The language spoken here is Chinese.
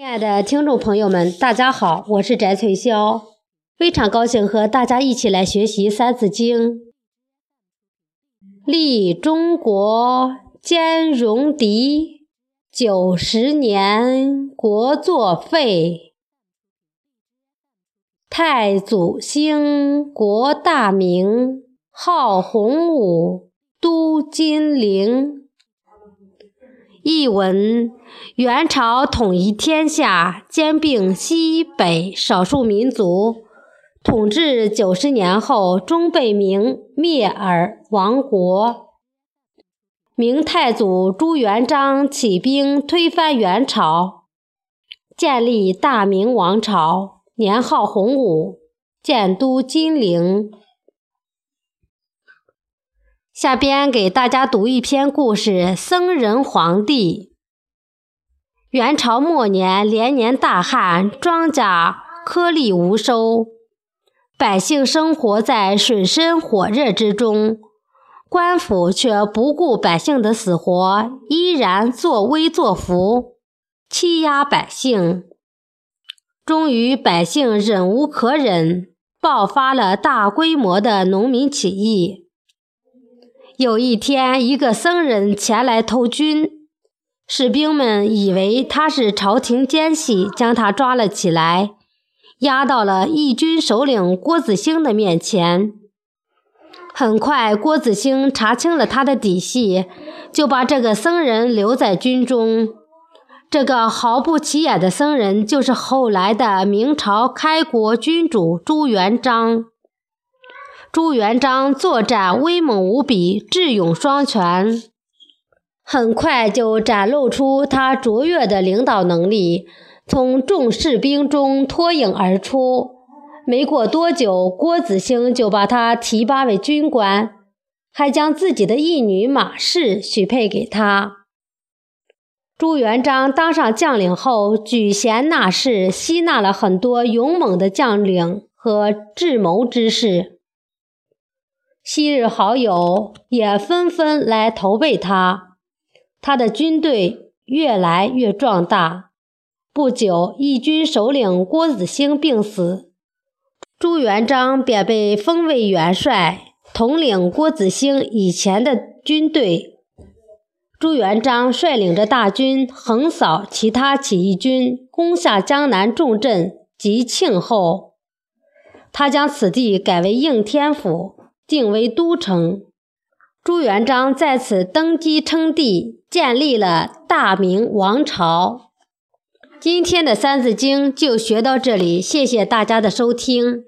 亲爱的听众朋友们，大家好，我是翟翠霄，非常高兴和大家一起来学习《三字经》。立中国兼戎狄，九十年国作废。太祖兴国大明，号洪武，都金陵。译文：元朝统一天下，兼并西北少数民族，统治九十年后，终被明灭而亡国。明太祖朱元璋起兵推翻元朝，建立大明王朝。年号洪武，建都金陵。下边给大家读一篇故事：僧人皇帝。元朝末年，连年大旱，庄稼颗粒无收，百姓生活在水深火热之中。官府却不顾百姓的死活，依然作威作福，欺压百姓。终于，百姓忍无可忍，爆发了大规模的农民起义。有一天，一个僧人前来投军，士兵们以为他是朝廷奸细，将他抓了起来，押到了义军首领郭子兴的面前。很快，郭子兴查清了他的底细，就把这个僧人留在军中。这个毫不起眼的僧人，就是后来的明朝开国君主朱元璋。朱元璋作战威猛无比，智勇双全，很快就展露出他卓越的领导能力，从众士兵中脱颖而出。没过多久，郭子兴就把他提拔为军官，还将自己的义女马氏许配给他。朱元璋当上将领后，举贤纳士，吸纳了很多勇猛的将领和智谋之士。昔日好友也纷纷来投奔他，他的军队越来越壮大。不久，义军首领郭子兴病死，朱元璋便被封为元帅，统领郭子兴以前的军队。朱元璋率领着大军横扫其他起义军，攻下江南重镇吉庆后，他将此地改为应天府，定为都城。朱元璋在此登基称帝，建立了大明王朝。今天的《三字经》就学到这里，谢谢大家的收听。